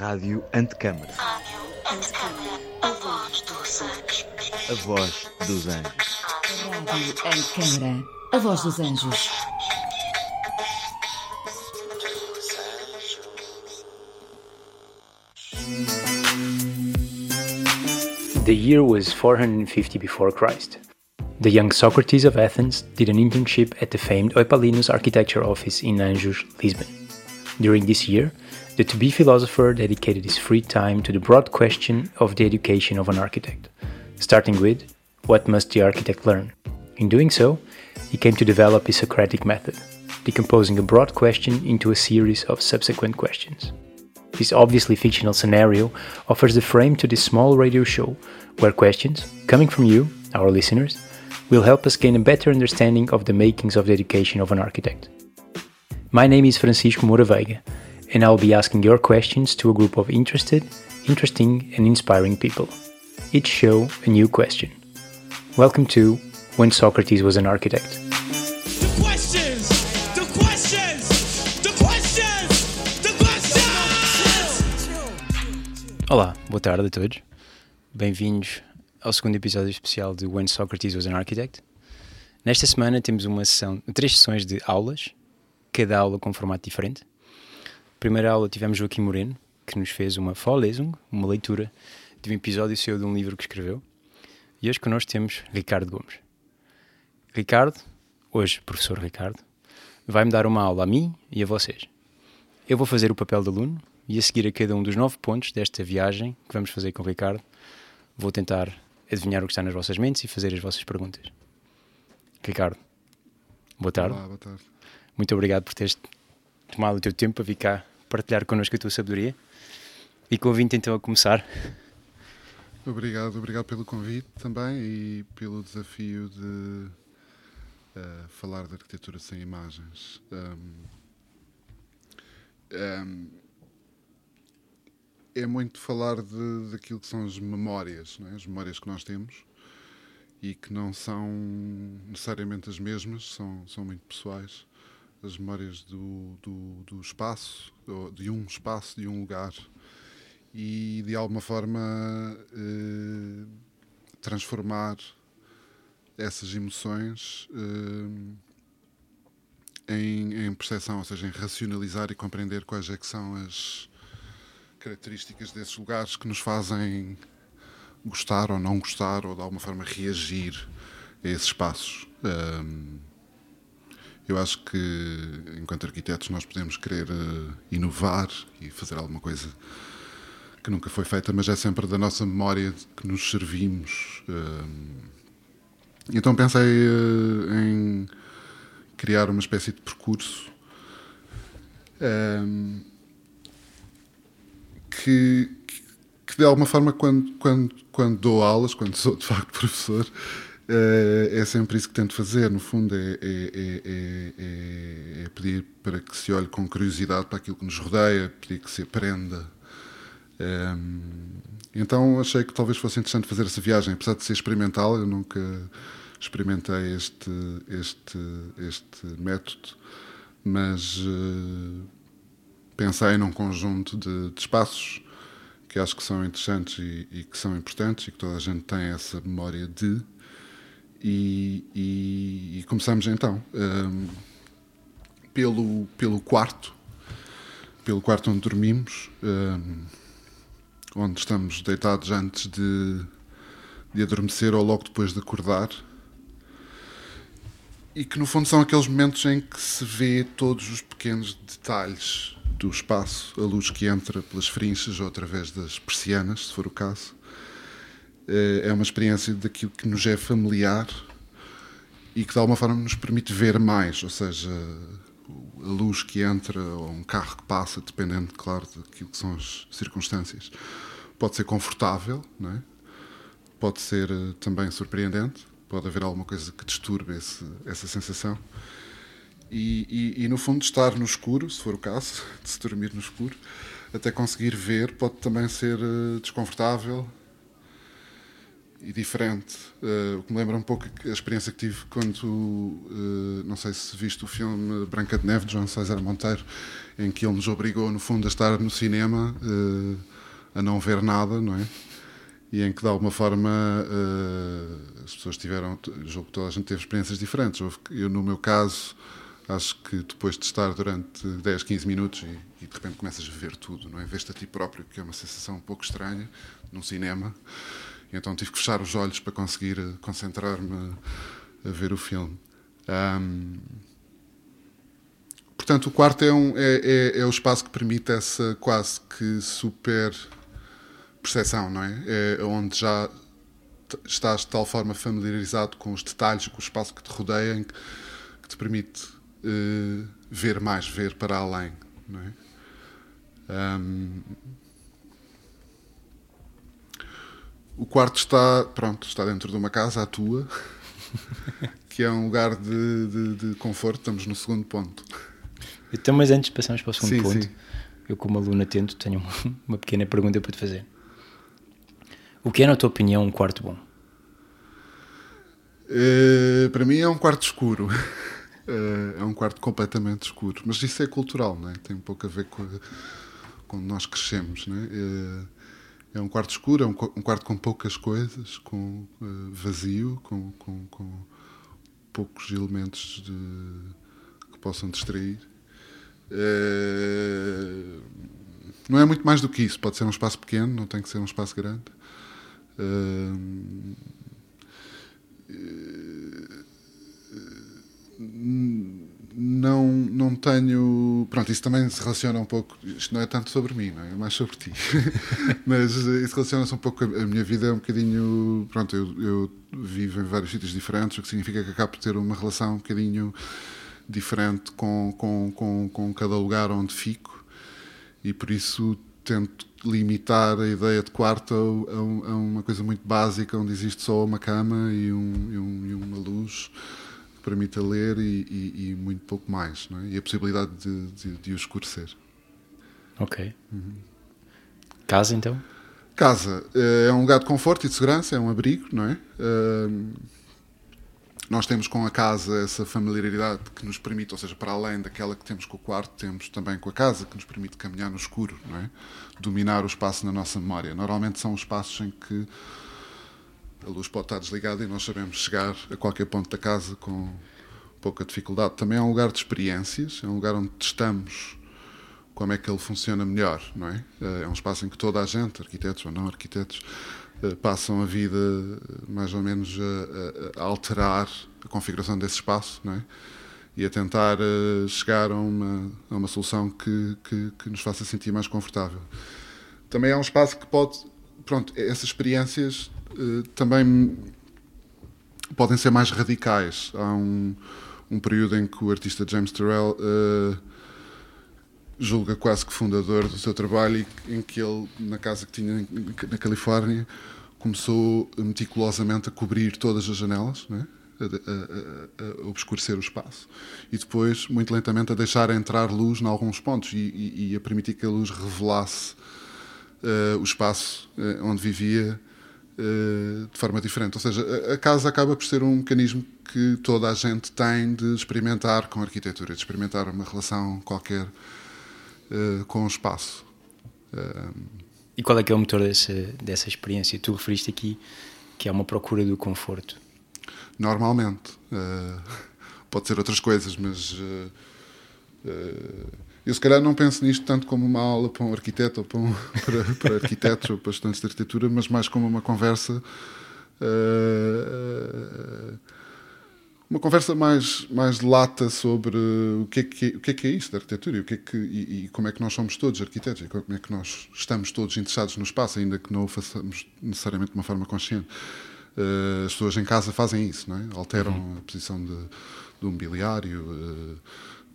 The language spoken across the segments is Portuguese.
Rádio Antecâmara. Rádio Antecâmara, a voz dos anjos. A voz dos anjos. Rádio Antecâmara, a voz dos anjos. The year was 450 before Christ. The young Socrates of Athens did an internship at the famed Eupalinus architecture office in Anjos, Lisbon. During this year, the to be philosopher dedicated his free time to the broad question of the education of an architect, starting with what must the architect learn? In doing so, he came to develop his Socratic method, decomposing a broad question into a series of subsequent questions. This obviously fictional scenario offers the frame to this small radio show where questions, coming from you, our listeners, will help us gain a better understanding of the makings of the education of an architect. My name is Francisco Moraveiga, and I'll be asking your questions to a group of interested, interesting, and inspiring people. Each show a new question. Welcome to When Socrates Was an Architect. The questions! The questions! The questions! The questions! Olá, boa tarde a todos. Bem-vindos ao segundo episódio especial de When Socrates Was an Architect. Nesta semana temos uma sessão, três sessões de aulas, cada aula com um formato diferente. Primeira aula tivemos Joaquim Moreno, que nos fez uma Vorlesung, uma leitura de um episódio seu de um livro que escreveu. E hoje connosco temos Ricardo Gomes. Ricardo, hoje professor Ricardo, vai-me dar uma aula a mim e a vocês. Eu vou fazer o papel de aluno e a seguir a cada um dos nove pontos desta viagem que vamos fazer com o Ricardo, vou tentar adivinhar o que está nas vossas mentes e fazer as vossas perguntas. Ricardo, boa tarde. Olá, boa tarde. Muito obrigado por teres tomado o teu tempo para vir cá partilhar connosco a tua sabedoria. E convido então a começar. Obrigado, obrigado pelo convite também e pelo desafio de eh, falar de arquitetura sem imagens. Um, um, é muito falar de, daquilo que são as memórias, é? as memórias que nós temos e que não são necessariamente as mesmas, são, são muito pessoais. As memórias do, do, do espaço, de um espaço, de um lugar e de alguma forma eh, transformar essas emoções eh, em, em percepção, ou seja, em racionalizar e compreender quais é que são as características desses lugares que nos fazem gostar ou não gostar ou de alguma forma reagir a esses espaços. Um, eu acho que, enquanto arquitetos, nós podemos querer uh, inovar e fazer alguma coisa que nunca foi feita, mas é sempre da nossa memória que nos servimos. Um, então pensei uh, em criar uma espécie de percurso que, que, de alguma forma, quando, quando, quando dou aulas, quando sou de facto professor, é sempre isso que tento fazer. No fundo, é, é, é, é, pedir para que se olhe com curiosidade para aquilo que nos rodeia, pedir que se aprenda. Um, então achei que talvez fosse interessante fazer essa viagem, apesar de ser experimental, eu nunca experimentei este, este, este método, mas uh, pensei num conjunto de, de, espaços que acho que são interessantes e, e, que são importantes e que toda a gente tem essa memória de. E, e, e começamos então um, pelo, pelo quarto, pelo quarto onde dormimos, um, onde estamos deitados antes de, de adormecer ou logo depois de acordar e que no fundo são aqueles momentos em que se vê todos os pequenos detalhes do espaço, a luz que entra pelas frinchas ou através das persianas, se for o caso. É uma experiência daquilo que nos é familiar e que de alguma forma nos permite ver mais, ou seja, a luz que entra ou um carro que passa, dependendo, claro, daquilo que são as circunstâncias. Pode ser confortável, não é? pode ser também surpreendente, pode haver alguma coisa que disturbe esse, essa sensação. E, e, e, no fundo, estar no escuro, se for o caso, de se dormir no escuro, até conseguir ver, pode também ser uh, desconfortável. E diferente. Eh, O que me lembra um pouco a experiência que tive quando, eh, não sei se viste o filme Branca de Neve, de João César Monteiro, em que ele nos obrigou, no fundo, a estar no cinema, eh, a não ver nada, não é? E em que, de alguma forma, as pessoas tiveram, julgo que toda a gente teve experiências diferentes. Eu, no meu caso, acho que depois de estar durante 10, 15 minutos e, e de repente começas a ver tudo, não é? Vês-te a ti próprio, que é uma sensação um pouco estranha, num cinema. Então tive que fechar os olhos para conseguir eh, concentrar-me a ver o filme. Ahm, portanto, o quarto é, um, é, é, é o espaço que permite essa quase que super percepção, não é? É onde já estás de tal forma familiarizado com os detalhes, com o espaço que te rodeia, que, te permite eh, ver mais, ver para além, não é? Ahm, o quarto está, pronto, está dentro de uma casa, a tua, que é um lugar de, de, de conforto. Estamos no segundo ponto. Então, mas antes de passarmos para o segundo Sim, ponto, sim. eu, como aluno atento, tenho uma, uma pequena pergunta para te fazer. O que é, na tua opinião, um quarto bom? Eh, para mim é um quarto escuro. Eh, é um quarto completamente escuro. Mas isso é cultural, não é? Tem um pouco a ver com, a- com onde nós crescemos, não é? Eh, é um quarto escuro, é um, um quarto com poucas coisas, com eh, vazio, com, com, com poucos elementos de- que possam distrair. Eh, não é muito mais do que isso. Pode ser um espaço pequeno, não tem que ser um espaço grande. Eh, não, não tenho. Pronto, isso também se relaciona um pouco. Isto não é tanto sobre mim, não é? É mais sobre ti. Mas eh, isso relaciona-se um pouco. A minha vida é um bocadinho. Pronto, eu, eu vivo em vários sítios diferentes, o que significa que acabo por ter uma relação um bocadinho diferente com, com, com, com cada lugar onde fico e por isso tento limitar a ideia de quarto a, a a uma coisa muito básica onde existe só uma cama e, um, e, um- e uma luz que permita ler e, e- e muito pouco mais não é? e a possibilidade de, de, de o escurecer Ok. Casa, então? Casa eh, é um lugar de conforto e de segurança, é um abrigo, não é? Ahm, nós temos com a casa essa familiaridade que nos permite, ou seja, para além daquela que temos com o quarto, temos também com a casa que nos permite caminhar no escuro, não é? Dominar o espaço na nossa memória. Normalmente são os espaços em que a luz pode estar desligada e nós sabemos chegar a qualquer ponto da casa com pouca dificuldade. Também é um lugar de experiências, é um lugar onde testamos como é que ele funciona melhor, não é? Eh, É um espaço em que toda a gente, arquitetos ou não arquitetos, eh, passam a vida eh, mais ou menos a, a- alterar a configuração desse espaço, não é? E a tentar chegar a uma, a uma solução que, que, que nos faça sentir mais confortável. Também é um espaço que pode, pronto, essas experiências também podem ser mais radicais. Há um, um período em que o artista James Turrell eh, julga quase que fundador do seu trabalho e em que ele, na casa que tinha na Califórnia, começou meticulosamente a cobrir todas as janelas, não é? a, a- a- a obscurecer o espaço e depois, muito lentamente, a deixar entrar luz em alguns pontos e, e- e a permitir que a luz revelasse eh, o espaço eh, onde vivia eh, de forma diferente. Ou seja, a, casa acaba por ser um mecanismo que toda a gente tem de experimentar com a arquitetura, de experimentar uma relação qualquer eh, com o espaço. E qual é que é o motor dessa, dessa experiência? Tu referiste aqui que é uma procura do conforto. Normalmente. eh, pode ser outras coisas, mas eh, eh, eu se calhar não penso nisto tanto como uma aula para um arquiteto ou para, um- para, para arquitetos ou para estudantes de arquitetura, mas mais como uma conversa. eh, uma conversa mais, mais lata sobre o que, é que, o que é que é isso da arquitetura e, o que é que, e, e como é que nós somos todos arquitetos e como é que nós estamos todos interessados no espaço, ainda que não o façamos necessariamente de uma forma consciente. Eh, as pessoas em casa fazem isso, não é? alteram a posição de, do mobiliário, eh,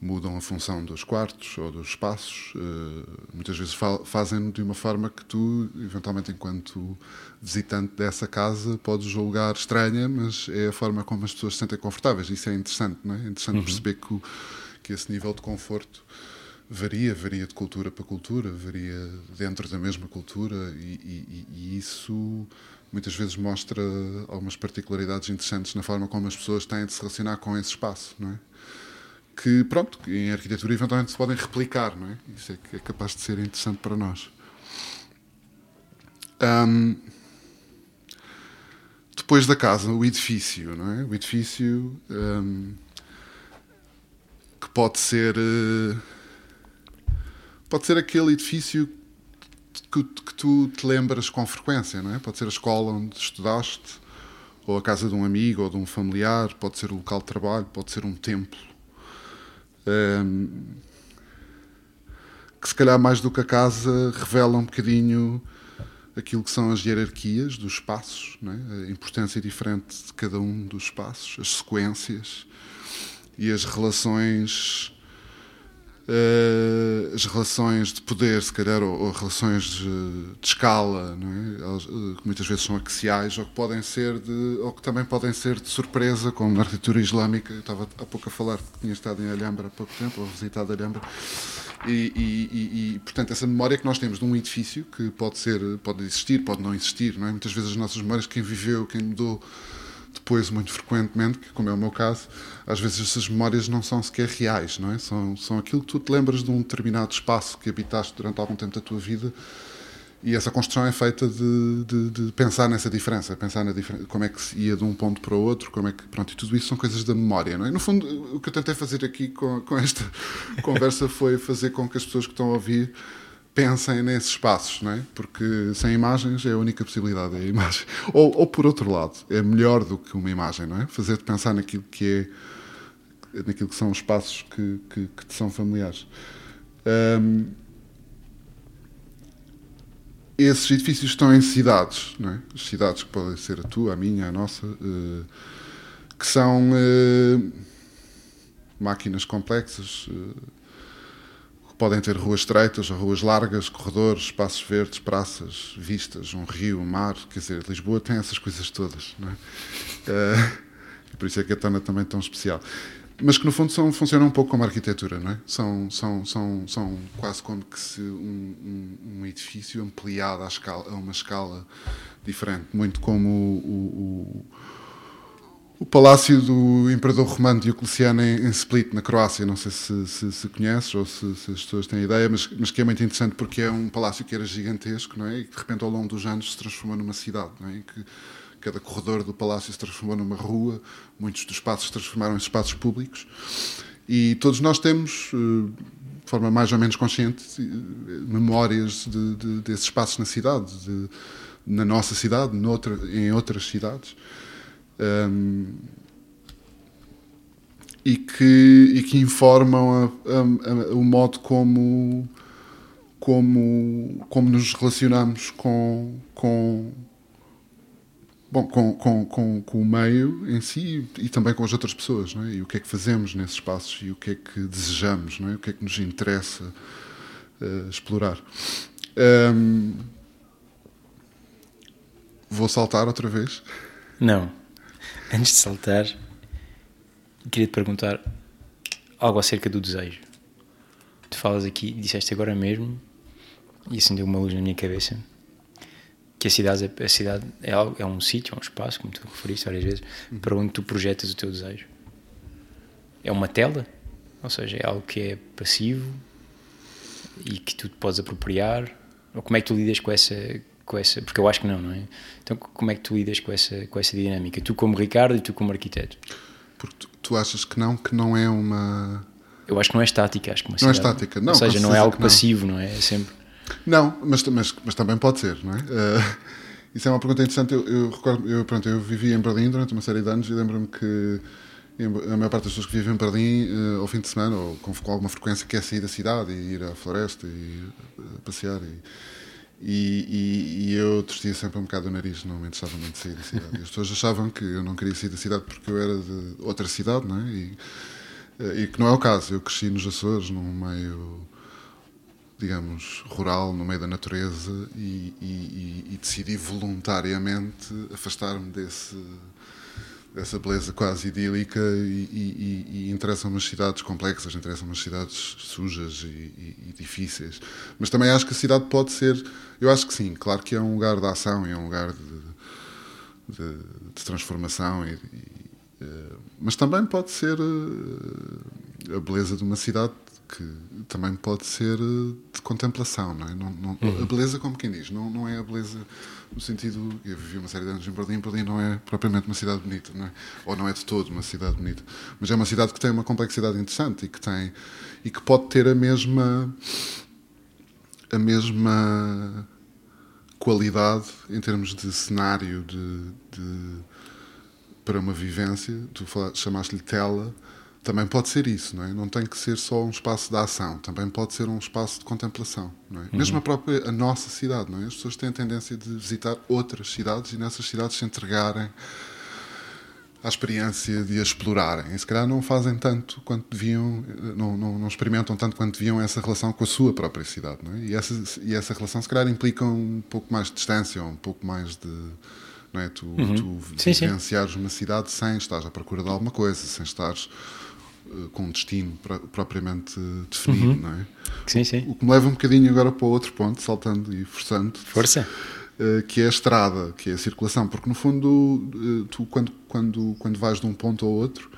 mudam a função dos quartos ou dos espaços. eh, muitas vezes fa fazem de uma forma que tu, eventualmente, enquanto visitante dessa casa, podes julgar estranha, mas é a forma como as pessoas se sentem confortáveis. Isso é interessante, não é? É interessante perceber que, que esse nível de conforto varia, varia de cultura para cultura, varia dentro da mesma cultura e, e- e isso muitas vezes mostra algumas particularidades interessantes na forma como as pessoas têm de se relacionar com esse espaço, não é? Que, pronto, em arquitetura eventualmente se podem replicar, não é? Isso é que é capaz de ser interessante para nós. Ahm, depois da casa, o edifício, não é? O edifício ahm, que pode ser eh, pode ser aquele edifício que, que tu te lembras com frequência, não é? Pode ser a escola onde estudaste, ou a casa de um amigo ou de um familiar, pode ser o local de trabalho, pode ser um templo. Que se calhar mais do que a casa revela um bocadinho aquilo que são as hierarquias dos espaços, é? a importância diferente de cada um dos espaços, as sequências e as relações eh, as relações de poder, se calhar, ou, ou relações de, de escala, é? Elas, eh, que muitas vezes são axiais, ou que podem ser de, ou que também podem ser de surpresa, como na arquitetura islâmica. Eu estava há pouco a falar que tinha estado em Alhambra há pouco tempo, ou visitado Alhambra. E, e- e- e, portanto, essa memória que nós temos de um edifício que pode ser, pode existir, pode não existir, não é? Muitas vezes as nossas memórias, quem viveu, quem mudou depois muito frequentemente, que como é o meu caso, às vezes essas memórias não são sequer reais, não é? São, são aquilo que tu te lembras de um determinado espaço que habitaste durante algum tempo da tua vida e essa construção é feita de, de- de pensar nessa diferença, pensar na diferença, como é que se ia de um ponto para o outro, como é que, pronto, e tudo isso são coisas da memória, não é? No fundo, o que eu tentei fazer aqui com, com esta conversa foi fazer com que as pessoas que estão a ouvir pensem nesses espaços, não é? Porque sem imagens é a única possibilidade, é a imagem. Ou, ou por outro lado, é melhor do que uma imagem, não é? Fazer-te pensar naquilo que é, naquilo que são os espaços que, que, que te são familiares. Ahm, esses edifícios estão em cidades, não é? As cidades que podem ser a tua, a minha, a nossa, eh, que são eh, máquinas complexas, que podem ter ruas estreitas ou ruas largas, corredores, espaços verdes, praças, vistas, um rio, um mar. Quer dizer, Lisboa tem essas coisas todas, não é? E por isso é que a torna também tão especial. Mas que no fundo são, funcionam um pouco como arquitetura, não é? São, são, são, são quase como que se um, um, um edifício ampliado à escala, a uma escala diferente, muito como o, o, o palácio do Imperador Romano Diocleciano em, em Split, na Croácia. Não sei se, se, se conheces ou se, se as pessoas têm ideia, mas, mas que é muito interessante porque é um palácio que era gigantesco, não é? E que de repente ao longo dos anos se transformou numa cidade, não é? Que cada corredor do palácio se transformou numa rua, muitos dos espaços se transformaram em espaços públicos. E todos nós temos, eh, de forma mais ou menos consciente, eh, memórias de, de, desses espaços na cidade, de- na nossa cidade, noutra, em outras cidades. Ahm, e, que, e que informam a- a- a- o modo como, como, como nos relacionamos com, com, bom, com, com, com, com o meio em si e também com as outras pessoas, não é? E o que é que fazemos nesses espaços e o que é que desejamos, não é? O que é que nos interessa eh, explorar. Ahm, vou saltar outra vez. Não. Antes de saltar, queria te perguntar algo acerca do desejo. Tu falas aqui, disseste agora mesmo, e acendeu uma luz na minha cabeça, que a cidade, é- a cidade é, algo, é um sítio, é um espaço, como tu referiste várias vezes, para onde tu projetas o teu desejo. É uma tela, ou seja, é algo que é passivo e que tu te podes apropriar. Ou como é que tu lidas com essa, com essa. Porque eu acho que não, não é? Então, como é que tu lidas com essa, com essa dinâmica? Tu, como Ricardo, e tu, como arquiteto. Porque tu, tu achas que não, que não é uma. Eu acho que não é estática, acho que uma Não é cidade- estática, não, Ou seja, não é algo não. passivo, não é? É sempre. Não, mas, mas, mas também pode ser, não é? Eh, isso é uma pergunta interessante. Eu, eu recordo, eu, pronto, eu vivi em Berlim durante uma série de anos e lembro-me que a maior parte das pessoas que vivem em Berlim, eh, ao fim de semana, ou com, alguma frequência, quer sair da cidade e ir à floresta e eh, passear. E, e, e- e eu tostia sempre um bocado o nariz, não me interessava muito sair da cidade. E as pessoas achavam que eu não queria sair da cidade porque eu era de outra cidade, não é? E, eh, e que não é o caso. Eu cresci nos Açores, num meio digamos, rural, no meio da natureza e- e decidi voluntariamente afastar-me desse, dessa beleza quase idílica e, e, e, e interessam umas cidades complexas, interessam umas cidades sujas e, e, difíceis. Mas também acho que a cidade pode ser, eu acho que sim, claro que é um lugar de ação, é um lugar de, de, de transformação, e, uh, mas também pode ser uh, a beleza de uma cidade que também pode ser uh, de contemplação, não é? Não, não, uhum. A beleza, como quem diz, não, não é a beleza no sentido. Eu vivi uma série de anos em Berlim, Berlim não é propriamente uma cidade bonita, não é? ou não é de todo uma cidade bonita, mas é uma cidade que tem uma complexidade interessante e que tem e que pode ter a mesma a mesma qualidade em termos de cenário de, de para uma vivência. Tu chamaste-lhe tela também pode ser isso, não é? Não tem que ser só um espaço de ação, também pode ser um espaço de contemplação, não é? Uhum. Mesmo a própria a nossa cidade, não é? As pessoas têm a tendência de visitar outras cidades e nessas cidades se entregarem à experiência de a explorarem. E se calhar não fazem tanto quanto deviam, não, não, não, experimentam tanto quanto deviam essa relação com a sua própria cidade, não é? E essa, e essa relação se calhar implica um pouco mais de distância, um pouco mais de não é? Tu, uhum. tu sim, vivenciares sim. uma cidade sem estar à procura de alguma coisa, sem estares eh, com um destino propriamente definido, uhum. não é? Sim, sim. O que me leva um bocadinho agora para o outro ponto, saltando e forçando. Força. Uh, que é a estrada, que é a circulação, porque no fundo, uh, tu quando, quando, quando vais de um ponto ao outro,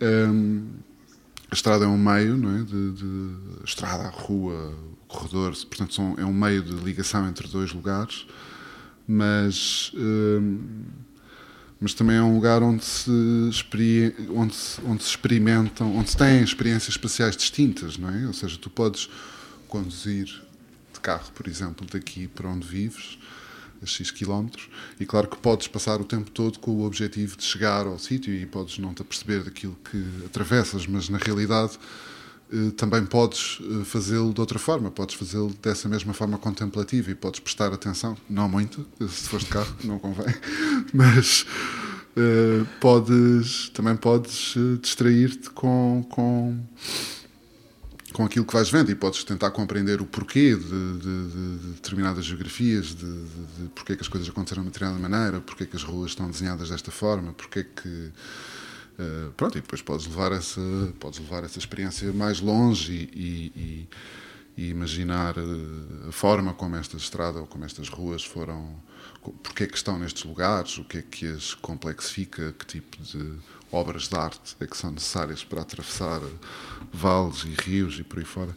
ehm, a estrada é um meio, não é? De, de estrada, rua, corredor, portanto, são, é um meio de ligação entre dois lugares, mas. Ehm, mas também é um lugar onde se, onde se, onde se experimentam, onde se têm experiências espaciais distintas, não é? Ou seja, tu podes conduzir de carro, por exemplo, daqui para onde vives, a X quilómetros, e claro que podes passar o tempo todo com o objetivo de chegar ao sítio e podes não te aperceber daquilo que atravessas, mas na realidade também podes eh, fazê-lo de outra forma, podes fazê-lo dessa mesma forma contemplativa e podes prestar atenção, não muito, se fores de carro, não convém, mas uh, podes, também podes distrair-te com, com, com aquilo que vais vendo e podes tentar compreender o porquê de, de, de, de determinadas geografias, de, de, porquê que as coisas aconteceram de determinada maneira, porquê que as ruas estão desenhadas desta forma, porquê que Uh, pronto, e depois podes levar essa, podes levar essa experiência mais longe e, e, e imaginar uh, a forma como esta estrada ou como estas ruas foram, porque é que estão nestes lugares, o que é que as complexifica, que tipo de obras de arte é que são necessárias para atravessar vales e rios e por aí fora.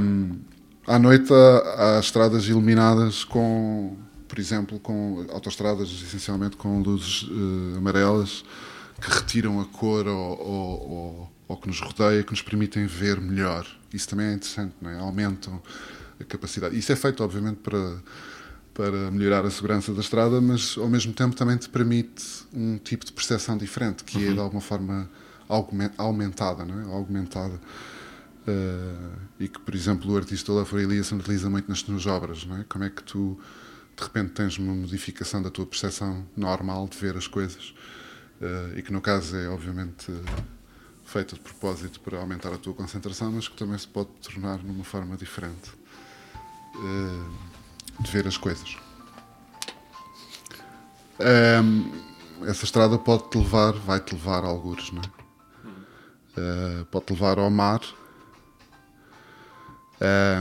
Um, à noite há estradas iluminadas com, por exemplo, com autoestradas essencialmente com luzes uh, amarelas que retiram a cor ao, ao, ao, que nos rodeia, que nos permitem ver melhor. Isso também é interessante, não é? aumentam a capacidade. Isso é feito, obviamente, para, para melhorar a segurança da estrada, mas ao mesmo tempo também te permite um tipo de percepção diferente, que uhum. é de alguma forma aumentada, não é? Aumentada. Uh, e que, por exemplo, o artista Olafur Eliasson utiliza muito nas suas obras, não é? Como é que tu, de repente, tens uma modificação da tua percepção normal de ver as coisas e que no caso é obviamente feita de propósito para aumentar a tua concentração, mas que também se pode tornar numa forma diferente uh, de ver as coisas. Essa estrada pode-te levar, vai-te levar a algures, não é? Uh, pode-te levar ao mar,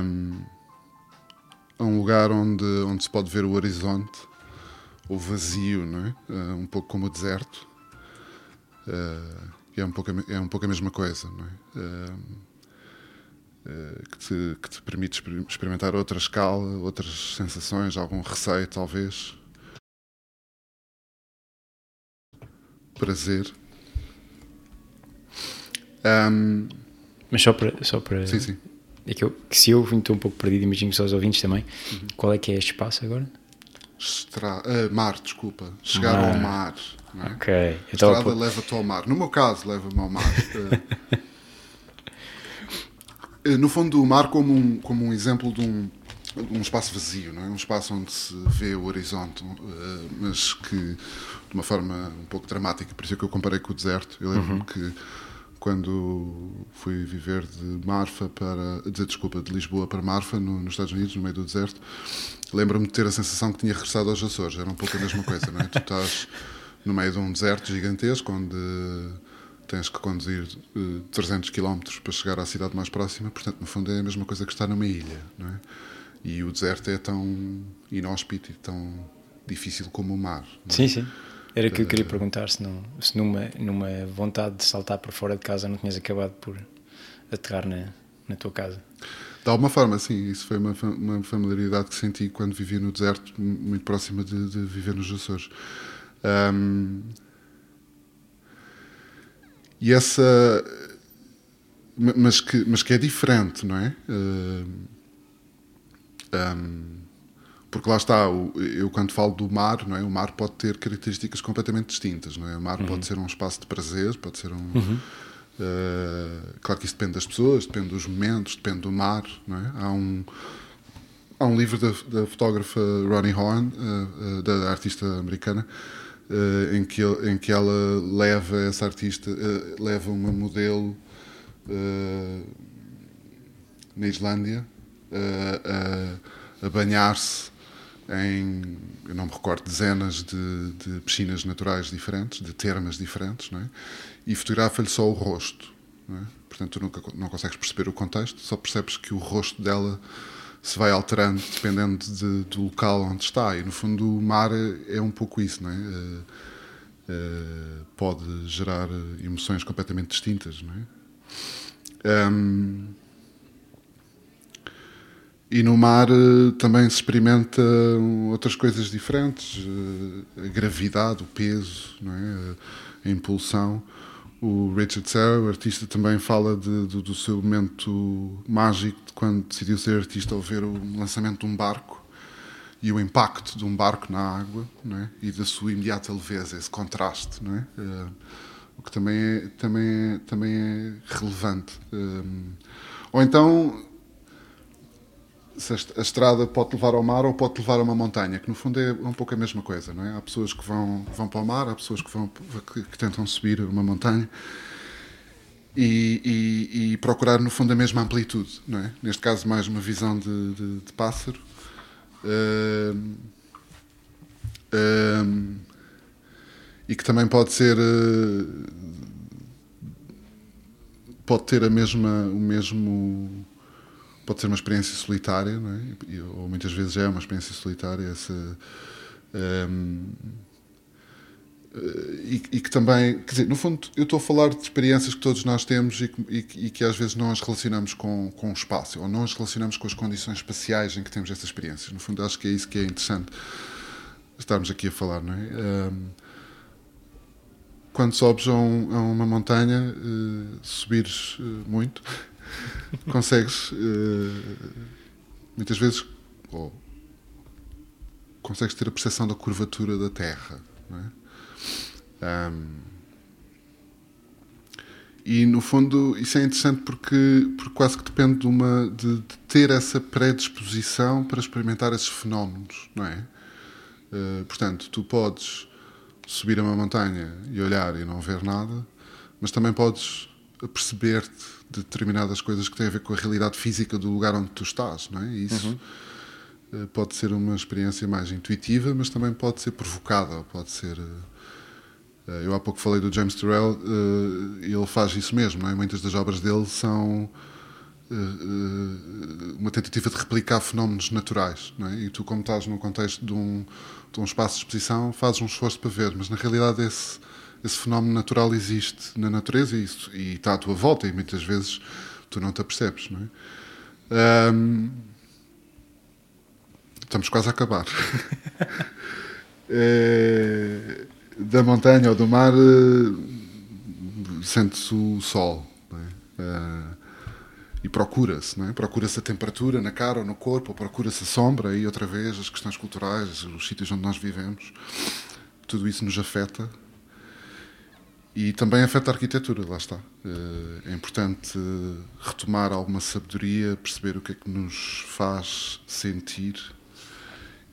um, a um lugar onde, onde se pode ver o horizonte, o vazio, não é? Uh, um pouco como o deserto. Uh, é, um pouco, é um pouco a mesma coisa, não é? Uh, uh, que, te, que te permite experimentar outra escala, outras sensações, algum receio, talvez. Prazer. Um, Mas só para. Só para... Sim, sim. É que, eu, que se eu estou um pouco perdido, imagino que só os ouvintes também. Uhum. Qual é que é este espaço agora? Estra... Uh, mar, desculpa. Chegar ao mar. É? Ok. Então, a estrada leva-te ao mar. No meu caso, leva-me ao mar. uh, no fundo, o mar como um, como um exemplo de um, um espaço vazio, não é? um espaço onde se vê o horizonte, uh, mas que de uma forma um pouco dramática. Por isso é que eu comparei com o deserto. Eu lembro-me uhum. que quando fui viver de Marfa para. Desculpa, de Lisboa para Marfa, no, nos Estados Unidos, no meio do deserto, lembro-me de ter a sensação que tinha regressado aos Açores. Era um pouco a mesma coisa, não é? Tu estás no meio de um deserto gigantesco onde tens que conduzir eh, 300 km para chegar à cidade mais próxima. Portanto, no fundo, é a mesma coisa que estar numa ilha, não é? E o deserto é tão inóspito e tão difícil como o mar. é? Sim, sim. Era que eu queria perguntar se, não, se numa, numa vontade de saltar para fora de casa não tinhas acabado por aterrar na, na tua casa. De alguma forma, sim, isso foi uma, uma familiaridade que senti quando vivia no deserto, muito próxima de, de viver nos Açores. Ahm, e essa. ma- Mas que, mas que é diferente, não é? Ahm, porque lá está, eu quando falo do mar, não é? O mar pode ter características completamente distintas, não é? O mar pode ser um espaço de prazer, pode ser um. Uh, claro que isso depende das pessoas, depende dos momentos, depende do mar, não é? Há um, há um livro da, da fotógrafa Ronnie Horn, uh, uh, da artista americana, uh, em, que, em que ela leva essa artista, uh, leva uma modelo uh, na Islândia a, banhar-se em, eu não me recordo, dezenas de, de piscinas naturais diferentes, de termas diferentes, não é? e fotografa-lhe só o rosto. É? Portanto, tu nunca não consegues perceber o contexto, só percebes que o rosto dela se vai alterando dependendo de- do local onde está. E no fundo, o mar é, um pouco isso, não é? Eh, eh, pode gerar emoções completamente distintas, não é? Ahm, e no mar eh, também se experimenta outras coisas diferentes, a gravidade, o peso, não é? a impulsão. O Richard Serra, o artista, também fala de- do, do seu momento mágico de quando decidiu ser artista ao ver o lançamento de um barco e o impacto de um barco na água é? e da sua imediata leveza, esse contraste. É? Eh, o que também é, também é, também é relevante. Eh, ou então se a est- a estrada pode levar ao mar ou pode levar a uma montanha, que no fundo é um pouco a mesma coisa, não é? Há pessoas que vão, vão para o mar, há pessoas que, vão, que, que tentam subir uma montanha e, e- e procurar no fundo a mesma amplitude, não é? Neste caso mais uma visão de, de- de pássaro. Ahm, ahm, e que também pode ser eh, pode ter a mesma o mesmo pode ser uma experiência solitária, não é? Ou muitas vezes é uma experiência solitária essa, ehm, eh, e, e que também, quer dizer, no fundo, eu estou a falar de experiências que todos nós temos e que, e e que às vezes não as relacionamos com, com o espaço, ou não as relacionamos com as condições espaciais em que temos essas experiências. No fundo, acho que é isso que é interessante estarmos aqui a falar, não é? Ehm, quando sobes a, um- a uma montanha, eh, subires eh, muito, consegues eh, muitas vezes ou, consegues ter a percepção da curvatura da Terra é? Ahm, e no fundo isso é interessante porque, porque quase que depende de, uma, de, de ter essa predisposição para experimentar esses fenómenos não é? Eh, portanto, tu podes subir a uma montanha e olhar e não ver nada, mas também podes perceber-te de determinadas coisas que têm a ver com a realidade física do lugar onde tu estás, não é? E isso eh, pode ser uma experiência mais intuitiva, mas também pode ser provocada, pode ser. eh, eh, eu há pouco falei do James Turrell, ele faz isso mesmo, não é? Muitas das obras dele são uma tentativa de replicar fenómenos naturais, não é? E tu, como estás num contexto de um, de um espaço de exposição, fazes um esforço para ver, mas na realidade esse, esse fenómeno natural existe na natureza e, isso, e está à tua volta e muitas vezes tu não te apercebes, não é? Ahm, estamos quase a acabar. Eh, da montanha ou do mar eh, sente-se o sol, é? Ah, e procura-se, é? Procura-se a temperatura na cara ou no corpo, ou procura-se a sombra, e outra vez as questões culturais, os sítios onde nós vivemos, tudo isso nos afeta. E também afeta a arquitetura, lá está. Eh, É importante eh, retomar alguma sabedoria, perceber o que é que nos faz sentir.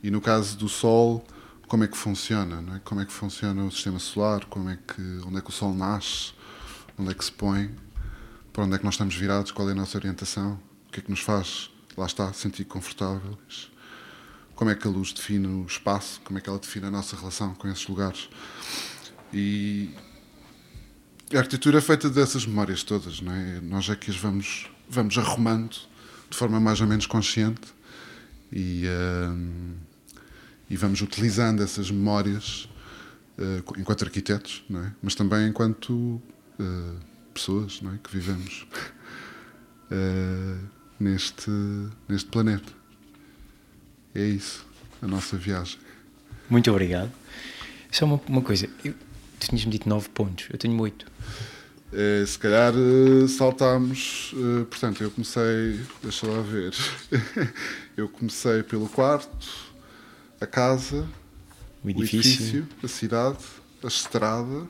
E no caso do Sol, como é que funciona, é? Como é que funciona o sistema solar, como é que, onde é que o Sol nasce, onde é que se põe, para onde é que nós estamos virados, qual é a nossa orientação, o que é que nos faz, lá está, sentir confortáveis, como é que a luz define o espaço, como é que ela define a nossa relação com esses lugares. E a arquitetura é feita dessas memórias todas, não é? Nós é que as vamos, vamos arrumando de forma mais ou menos consciente e, hum, e vamos utilizando essas memórias eh, enquanto arquitetos, não é? Mas também enquanto eh, pessoas, não é? Que vivemos neste, neste planeta. É isso, a nossa viagem. Muito obrigado. Só uma, uma coisa, tu tinhas-me dito 9 pontos, eu tenho 8. Eh, se calhar eh, saltámos. eh, portanto, eu comecei. Deixa lá ver. eu comecei pelo quarto, a casa, O edifício, a cidade, a estrada,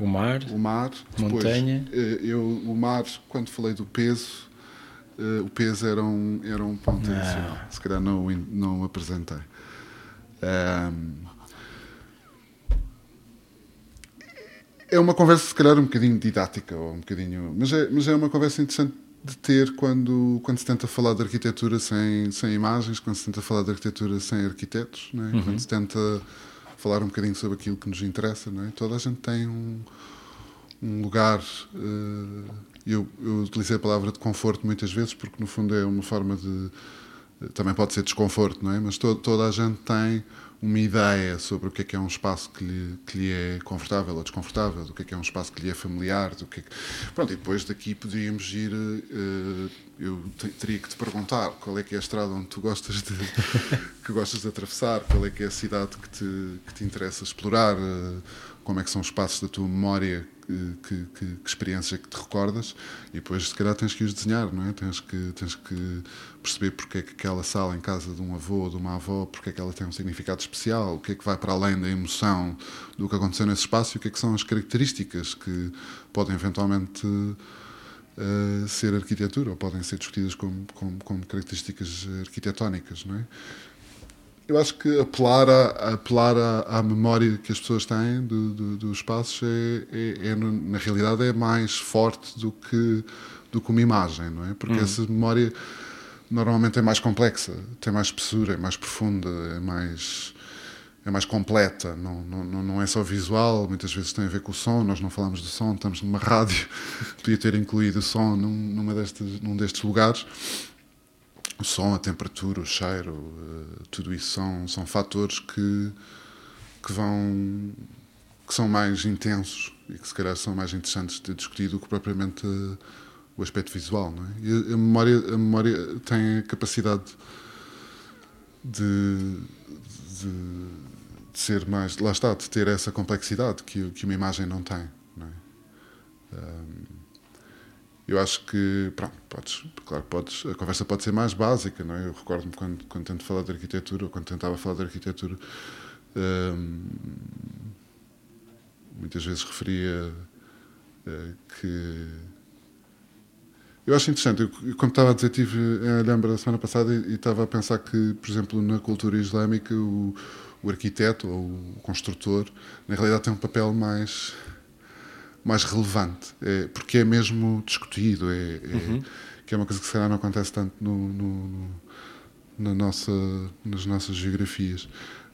o mar, o mar. Depois, Montanha. eh, eu, o mar, quando falei do peso, o peso era um, era um ponto Não. adicional. Se calhar não, o não o apresentei. Ahm, é uma conversa, se calhar, um bocadinho didática, ou um bocadinho. Mas é, mas é uma conversa interessante de ter quando, quando se tenta falar de arquitetura sem, sem imagens, quando se tenta falar de arquitetura sem arquitetos, é? quando se tenta falar um bocadinho sobre aquilo que nos interessa. É? Toda a gente tem um, um lugar. eh, eu, eu utilizei a palavra de conforto muitas vezes, porque no fundo é uma forma de. Também pode ser desconforto, não é? Mas to, toda a gente tem uma ideia sobre o que é que é um espaço que lhe, que lhe é confortável ou desconfortável, do que é que é um espaço que lhe é familiar, do que é que... Pronto, e depois daqui podíamos ir. eh, eu te- teria que te perguntar qual é que é a estrada onde tu gostas de, que gostas de atravessar, qual é que é a cidade que te, que te interessa explorar, eh, como é que são os espaços da tua memória, que, que, que experiências que te recordas, e depois se calhar tens que os desenhar, não é? Tens que, tens que perceber porque é que aquela sala em casa de um avô ou de uma avó, porque é que ela tem um significado especial, o que é que vai para além da emoção do que aconteceu nesse espaço e o que é que são as características que podem eventualmente eh, ser arquitetura ou podem ser discutidas como, como, como características arquitetónicas, não é? Eu acho que apelar, a, apelar à, à memória que as pessoas têm do- do- dos espaços é, é- é, na realidade é mais forte do que, do que uma imagem, não é? Porque essa memória normalmente é mais complexa, tem mais espessura, é mais profunda, é mais é mais completa, não, não, não não é só visual, muitas vezes tem a ver com o som, nós não falamos do som, estamos numa rádio, podia ter incluído o som num, numa destes, num destes lugares. O som, a temperatura, o cheiro, eh, tudo isso são, são fatores que, que vão que são mais intensos e que se calhar são mais interessantes de discutir do que propriamente eh, o aspecto visual, não é? E a, a memória, a memória tem a capacidade de, de, de ser mais, lá está, de ter essa complexidade que, que uma imagem não tem, não é? Ahm, eu acho que, pronto, podes, claro, podes, a conversa pode ser mais básica, não é? Eu recordo-me quando, quando tento falar de arquitetura, ou quando tentava falar de arquitetura, ahm, muitas vezes referia eh, que. Eu acho interessante, eu, como estava a dizer, estive em Alhambra a semana passada e, e estava a pensar que, por exemplo, na cultura islâmica, o, o arquiteto ou o construtor, na realidade, tem um papel mais mais relevante, é, porque é mesmo discutido, é, é- que é uma coisa que se calhar não acontece tanto no, no- no- na nossa, nas nossas geografias.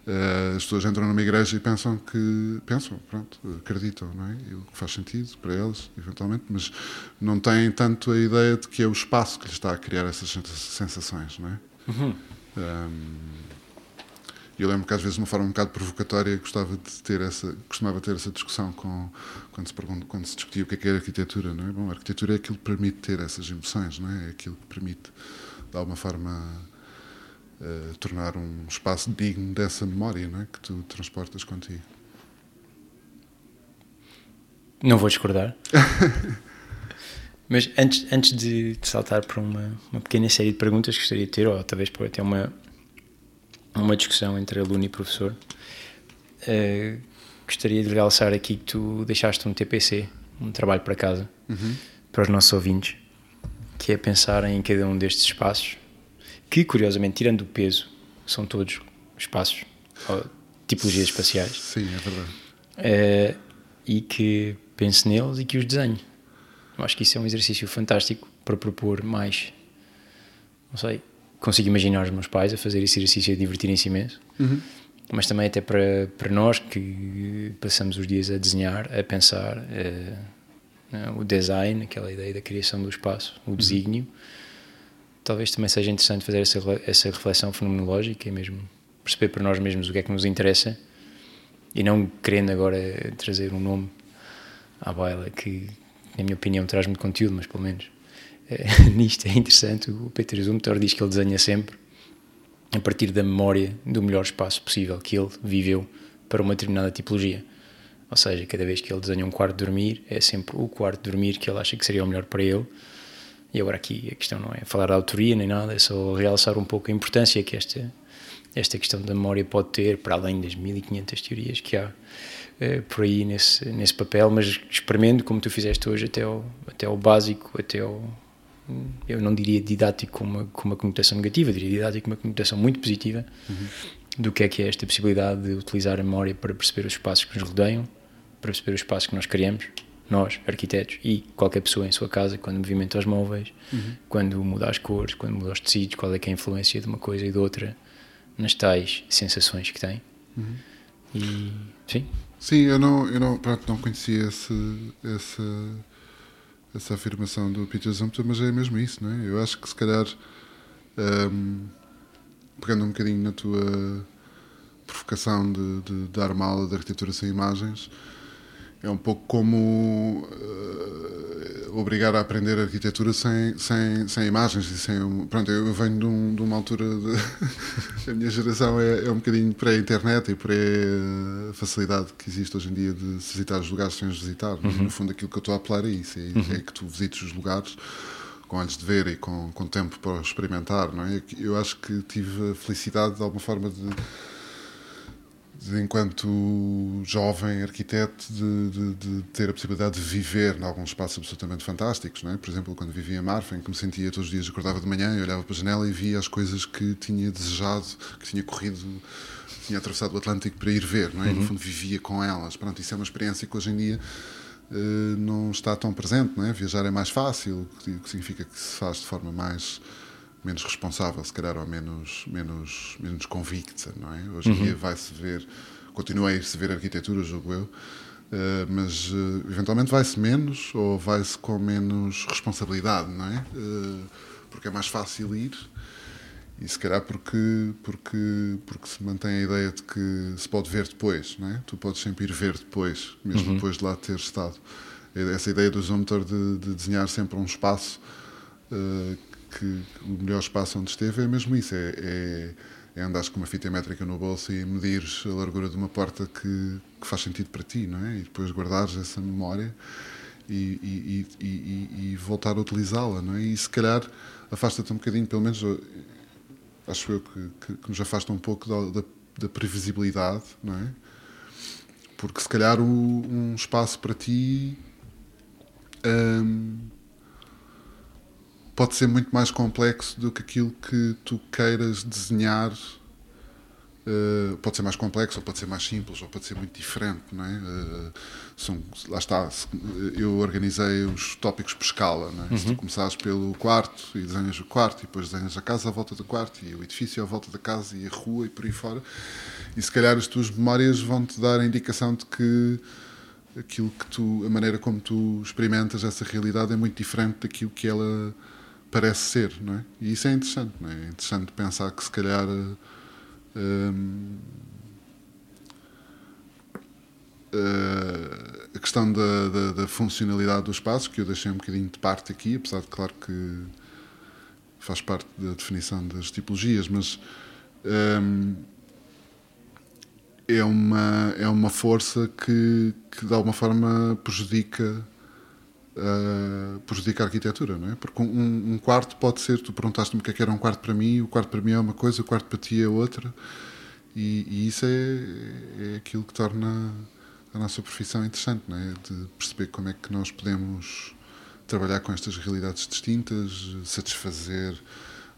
Eh, as pessoas entram numa igreja e pensam que pensam, pronto, acreditam, não é? E o que faz sentido para elas, eventualmente, mas não têm tanto a ideia de que é o espaço que lhes está a criar essas sensações, não é? Ahm, e eu lembro que às vezes de uma forma um bocado provocatória gostava de ter essa, costumava ter essa discussão com quando se pergunta, quando se discutia o que é que é arquitetura, não é? Bom, a arquitetura é aquilo que permite ter essas emoções, não é? É aquilo que permite de alguma forma eh, tornar um espaço digno dessa memória, não é? Que tu transportas contigo. Não vou discordar. Mas antes, antes de, saltar para uma, uma pequena série de perguntas gostaria de ter, ou talvez para ter uma, uma discussão entre aluno e professor, eh, gostaria de realçar aqui que tu deixaste um TPC, um trabalho para casa, para os nossos ouvintes, que é pensar em cada um destes espaços, que curiosamente, tirando o peso, são todos espaços, tipologias espaciais. Sim, é verdade. Eh, e que pense neles e que os desenhe. Eu acho que isso é um exercício fantástico para propor mais. Não sei, consigo imaginar os meus pais a fazer esse exercício e a divertirem-se imenso. mas também até para, para nós que passamos os dias a desenhar, a pensar eh, o design, aquela ideia da criação do espaço, o desígnio. Talvez também seja interessante fazer essa, essa reflexão fenomenológica e mesmo perceber para nós mesmos o que é que nos interessa e não querendo agora trazer um nome à baila que, na minha opinião, traz muito conteúdo, mas pelo menos nisto é interessante. O Peter Zumthor diz que ele desenha sempre a partir da memória do melhor espaço possível que ele viveu para uma determinada tipologia. Ou seja, cada vez que ele desenha um quarto de dormir, é sempre o quarto de dormir que ele acha que seria o melhor para ele. E agora aqui a questão não é falar da autoria nem nada, é só realçar um pouco a importância que esta, esta questão da memória pode ter, para além das 1500 teorias que há eh, por aí nesse, nesse papel, mas experimento como tu fizeste hoje até ao, até básico, até eu não diria didático com uma, com uma conotação negativa, diria didático com uma conotação muito positiva do que é que é esta possibilidade de utilizar a memória para perceber os espaços que nos rodeiam, para perceber os espaços que nós criamos, nós, arquitetos, e qualquer pessoa em sua casa, quando movimenta os móveis, quando muda as cores, quando muda os tecidos, qual é que é a influência de uma coisa e de outra nas tais sensações que tem. E, sim, Sim, eu não, eu não, pronto, não conhecia esse, essa, essa afirmação do Peter Zumthor, mas é mesmo isso, não é? Eu acho que se calhar, hum, pegando um bocadinho na tua provocação de, de dar aula de arquitetura sem imagens, é um pouco como eh, obrigar a aprender arquitetura sem, sem, sem imagens e sem. Pronto, eu venho de, um- de uma altura. De, a minha geração é, é um bocadinho pré-internet e pré-facilidade que existe hoje em dia de se visitar os lugares sem os visitar. Mas, No fundo, aquilo que eu estou a apelar é isso: é, é que tu visites os lugares com olhos de ver e com, com tempo para experimentar. Não é? Eu acho que tive a felicidade, de alguma forma, de de, enquanto jovem arquiteto, de, de- de ter a possibilidade de viver em alguns espaços absolutamente fantásticos. Não é? Por exemplo, quando vivia em Marfa, em que me sentia todos os dias, acordava de manhã e olhava para a janela e via as coisas que tinha desejado, que tinha corrido, tinha atravessado o Atlântico para ir ver. Não é? E, no fundo, vivia com elas. Pronto, isso é uma experiência que hoje em dia eh, não está tão presente. Não é? Viajar é mais fácil, que o que significa que se faz de forma mais menos responsável, se calhar, ou menos, menos, menos convicta, não é? Hoje em dia vai-se ver, continua a ir-se ver arquitetura, julgo eu, eh, mas eh, eventualmente vai-se menos ou vai-se com menos responsabilidade, não é? Eh, porque é mais fácil ir e se calhar porque, porque, porque se mantém a ideia de que se pode ver depois, não é? Tu podes sempre ir ver depois, mesmo depois de lá ter estado. Essa ideia do Zumthor de, de desenhar sempre um espaço que o melhor espaço onde esteve é mesmo isso, é, é, é andares com uma fita métrica no bolso e medires a largura de uma porta que, que faz sentido para ti, não é? E depois guardares essa memória e, e, e, e, voltar a utilizá-la, não é? E se calhar afasta-te um bocadinho, pelo menos acho eu que, que, que nos afasta um pouco da, da, da previsibilidade, não é? Porque se calhar o- um espaço para ti hum, pode ser muito mais complexo do que aquilo que tu queiras desenhar. Uh, pode ser mais complexo, ou pode ser mais simples, ou pode ser muito diferente, não é? Uh, são, lá está, eu organizei os tópicos por escala, não é? Se tu começares pelo quarto e desenhas o quarto, e depois desenhas a casa à volta do quarto, e o edifício à volta da casa, e a rua, e por aí fora, e se calhar as tuas memórias vão-te dar a indicação de que aquilo que tu, a maneira como tu experimentas essa realidade é muito diferente daquilo que ela parece ser, não é? E isso é interessante, não é? É interessante pensar que se calhar hum, eh, a questão da, da, da funcionalidade do espaço, que eu deixei um bocadinho de parte aqui, apesar de claro que faz parte da definição das tipologias, mas hum, é uma, é uma força que, que de alguma forma prejudica, uh, prejudica a arquitetura, não é? Porque um, um quarto pode ser, tu perguntaste-me o que é que era um quarto para mim, o quarto para mim é uma coisa, o quarto para ti é outra, e, e isso é, é aquilo que torna a nossa profissão interessante, não é? De perceber como é que nós podemos trabalhar com estas realidades distintas, satisfazer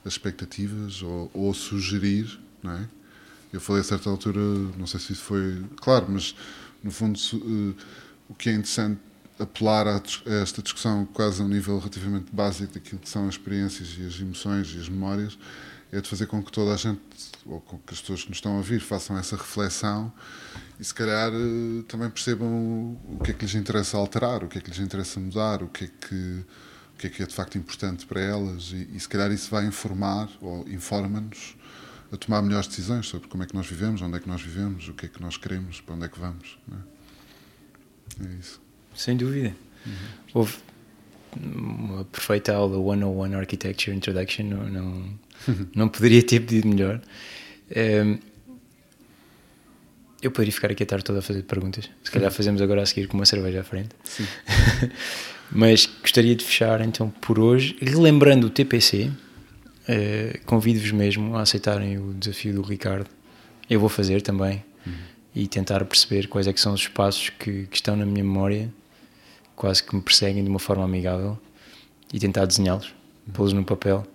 as expectativas ou, ou sugerir, não é? Eu falei a certa altura, não sei se isso foi claro, mas no fundo eh, o que é interessante apelar a, a esta discussão quase a um nível relativamente básico daquilo que são as experiências e as emoções e as memórias é de fazer com que toda a gente, ou com que as pessoas que nos estão a ouvir, façam essa reflexão e se calhar eh, também percebam o, que é que lhes interessa alterar, o que é que lhes interessa mudar, o que é que, o que, é, que é de facto importante para elas e, e se calhar isso vai informar ou informa-nos a tomar melhores decisões sobre como é que nós vivemos, onde é que nós vivemos, o que é que nós queremos, para onde é que vamos. é? É isso. Sem dúvida. Houve uma perfeita aula 101 Architecture Introduction, não, não, não poderia ter pedido melhor. Ehm, eu poderia ficar aqui a tarde toda a fazer perguntas. Se calhar fazemos agora a seguir com uma cerveja à frente. Mas gostaria de fechar então por hoje, relembrando o TPC. eh, Convido-vos mesmo a aceitarem o desafio do Ricardo. Eu vou fazer também e tentar perceber quais é que são os espaços que, que estão na minha memória, quase que me perseguem de uma forma amigável e tentar desenhá-los, pô-los no papel.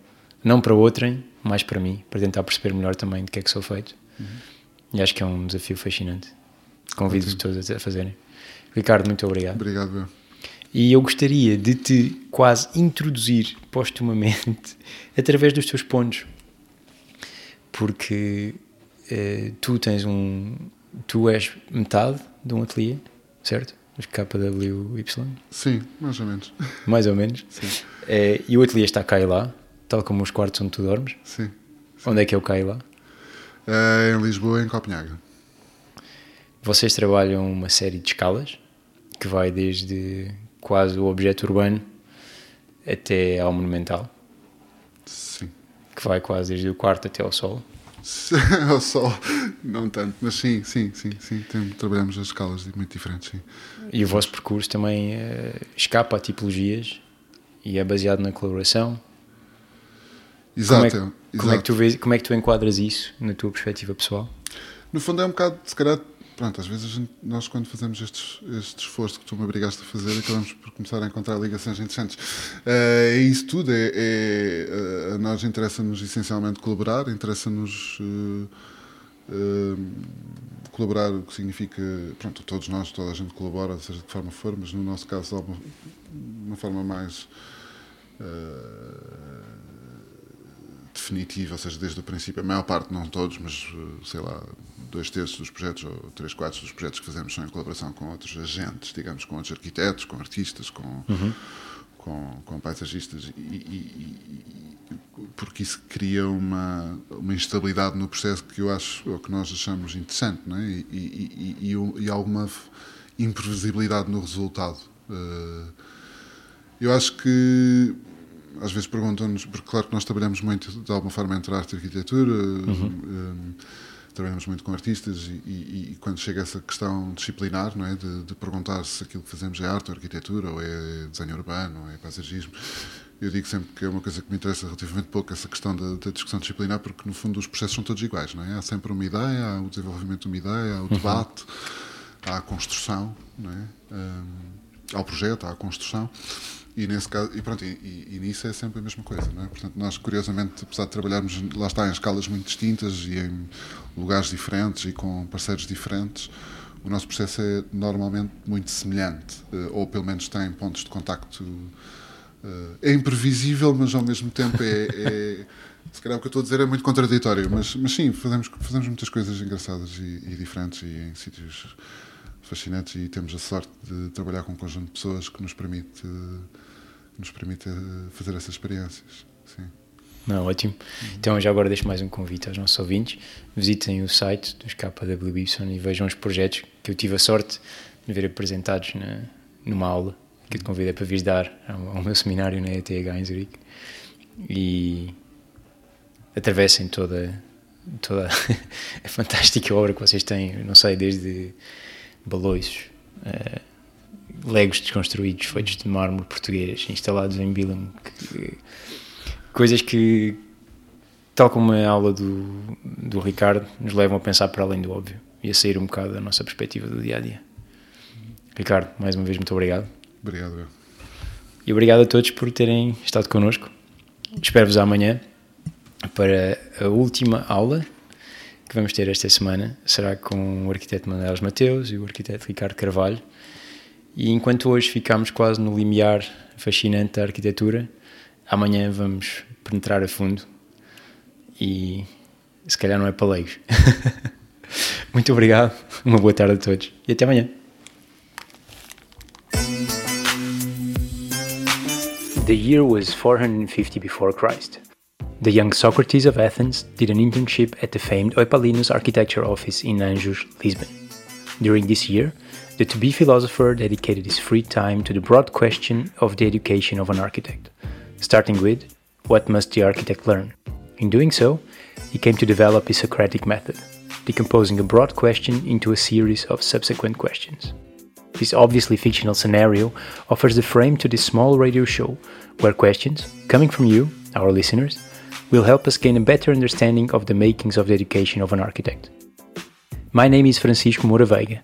Não para outrem, mais para mim, para tentar perceber melhor também de que é que sou feito. E acho que é um desafio fascinante. Convido-vos todos a fazerem. Ricardo, muito obrigado. Obrigado, eu. E eu gostaria de te quase introduzir postumamente através dos teus pontos. Porque eh, tu tens um. Tu és metade de um ateliê, certo? Os KWY, Sim, mais ou menos. mais ou menos. Eh, e o ateliê está cá e lá, tal como os quartos onde tu dormes. Sim. Onde é que é o cá e lá? Eh, em Lisboa, em Copenhague. Vocês trabalham uma série de escalas que vai desde quase o objeto urbano até ao monumental, Sim. que vai quase desde o quarto até ao sol. Ao sol, não tanto, mas sim, sim, sim, sim. Trabalhamos as escalas muito diferentes, sim. E o vosso percurso também eh, escapa a tipologias e é baseado na colaboração. Exato, como, é, que- exato. como é que tu vês, como é que tu enquadras isso na tua perspectiva pessoal? No fundo é um bocado, se calhar, pronto, às vezes gente- nós quando fazemos estes, este esforço que tu me obrigaste a fazer, acabamos por começar a encontrar ligações interessantes. Eh, é isso tudo, é, é, eh, a nós interessa-nos essencialmente colaborar, interessa-nos eh, eh, colaborar, o que significa, pronto, todos nós, toda a gente colabora, seja de que forma for, mas no nosso caso, de uma, uma forma mais definitiva, ou seja, desde o princípio, a maior parte, não todos, mas sei lá, dois terços dos projetos ou três quartos dos projetos que fazemos são em colaboração com outros agentes, digamos, com outros arquitetos, com artistas, com, com, com paisagistas, e, e- e- porque isso cria uma, uma instabilidade no processo que eu acho, ou que nós achamos interessante, não é? e, e, e, e, um- e alguma imprevisibilidade no resultado. Eh, eu acho que às vezes perguntam-nos, porque claro que nós trabalhamos muito de alguma forma entre arte e arquitetura, um, trabalhamos muito com artistas e, e- e quando chega essa questão disciplinar, não é, de, de perguntar se aquilo que fazemos é arte ou arquitetura, ou é desenho urbano, ou é paisagismo, eu digo sempre que é uma coisa que me interessa relativamente pouco essa questão da, da discussão disciplinar, porque no fundo os processos são todos iguais, não é? Há sempre uma ideia, há o desenvolvimento de uma ideia, há o debate, há a construção, não é? Um, há o projeto, há a construção. E, nesse caso, e, pronto, e, e- nisso é sempre a mesma coisa, não é? Portanto, nós, curiosamente, apesar de trabalharmos, lá está, em escalas muito distintas e em lugares diferentes e com parceiros diferentes, o nosso processo é normalmente muito semelhante, eh, ou pelo menos tem pontos de contacto. eh, É imprevisível, mas ao mesmo tempo é. é se calhar o que eu estou a dizer é muito contraditório, mas, mas sim, fazemos, fazemos muitas coisas engraçadas e, e diferentes e em sítios fascinantes e temos a sorte de trabalhar com um conjunto de pessoas que nos permite, que nos permite eh, fazer essas experiências. Sim. Não, ótimo. Então já agora deixo mais um convite aos nossos ouvintes. Visitem o site dos KWY e vejam os projetos que eu tive a sorte de ver apresentados na, numa aula que eu te convidei para vir dar ao, ao meu seminário na ETH em Zurique. E atravessem toda, toda a fantástica obra que vocês têm, não sei, desde baloiços, eh, legos desconstruídos feitos de mármore português, instalados em Bilham, que- coisas que, tal como a aula do, do Ricardo, nos levam a pensar para além do óbvio e a sair um bocado da nossa perspectiva do dia a dia. Ricardo, mais uma vez, muito obrigado. Obrigado. E obrigado a todos por terem estado connosco. Espero-vos amanhã para a última aula que vamos ter esta semana. Será com o arquiteto Manuel Mateus e o arquiteto Ricardo Carvalho. E enquanto hoje ficamos quase no limiar fascinante da arquitetura, amanhã vamos penetrar a fundo e se calhar não é para leigos. Muito obrigado, uma boa tarde a todos e até amanhã. The year was 450 before Christ. The young Socrates of Athens did an internship at the famed Eupalinus architecture office in Anjos, Lisbon. During this year, the to be philosopher dedicated his free time to the broad question of the education of an architect, starting with what must the architect learn? In doing so, he came to develop his Socratic method, decomposing a broad question into a series of subsequent questions. This obviously fictional scenario offers the frame to this small radio show where questions, coming from you, our listeners, will help us gain a better understanding of the makings of the education of an architect. My name is Francisco Moraveiga,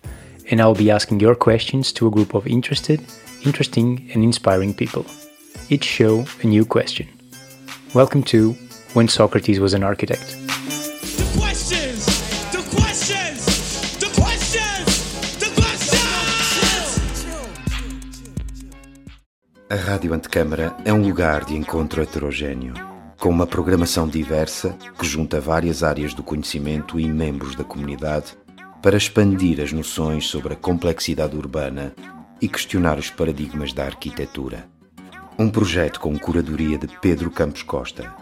and I'll be asking your questions to a group of interested, interesting, and inspiring people. Each show a new question. Welcome to When Socrates Was an Architect. The questions, the questions, the questions, the questions. A Rádio Antecâmara é um lugar de encontro heterogêneo, com uma programação diversa que junta várias áreas do conhecimento e membros da comunidade para expandir as noções sobre a complexidade urbana e questionar os paradigmas da arquitetura. Um projeto com curadoria de Pedro Campos Costa